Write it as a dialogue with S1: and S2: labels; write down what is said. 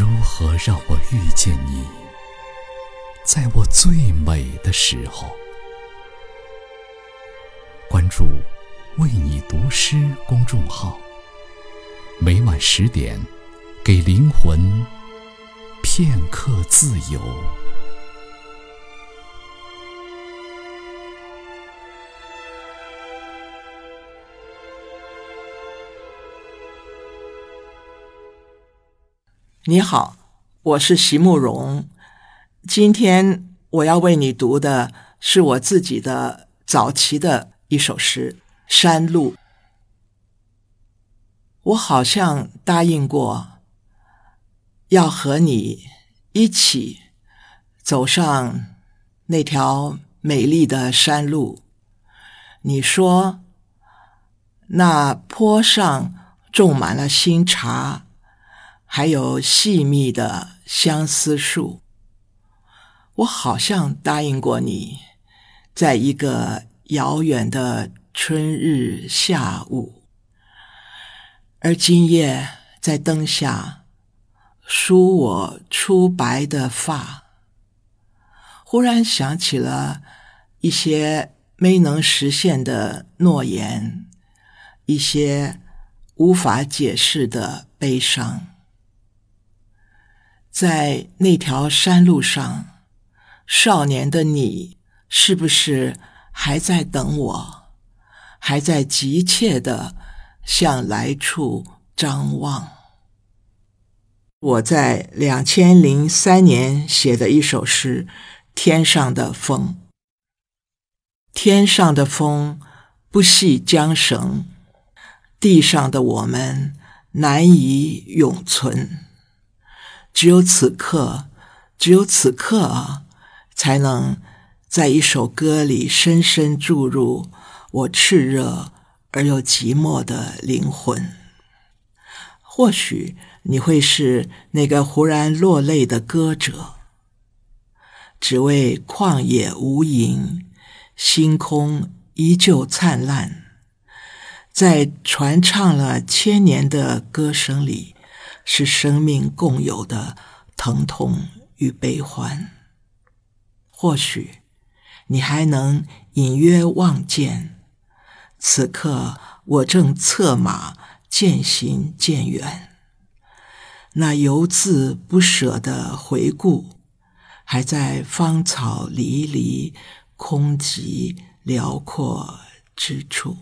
S1: 如何让我遇见你，在我最美的时候？关注“为你读诗”公众号，每晚十点，给灵魂片刻自由。
S2: 你好，我是席慕容。今天我要为你读的是我自己的早期的一首诗《山路》。我好像答应过，要和你一起走上那条美丽的山路。你说，那坡上种满了新茶。还有细密的相思树，我好像答应过你，在一个遥远的春日下午，而今夜在灯下梳我初白的发，忽然想起了一些没能实现的诺言，一些无法解释的悲伤。在那条山路上，少年的你是不是还在等我？还在急切的向来处张望？我在两千零三年写的一首诗《天上的风》，天上的风不系缰绳，地上的我们难以永存。只有此刻，只有此刻啊，才能在一首歌里深深注入我炽热而又寂寞的灵魂。或许你会是那个忽然落泪的歌者，只为旷野无垠，星空依旧灿烂，在传唱了千年的歌声里。是生命共有的疼痛与悲欢。或许你还能隐约望见，此刻我正策马渐行渐远。那犹自不舍的回顾，还在芳草离离、空寂辽阔之处。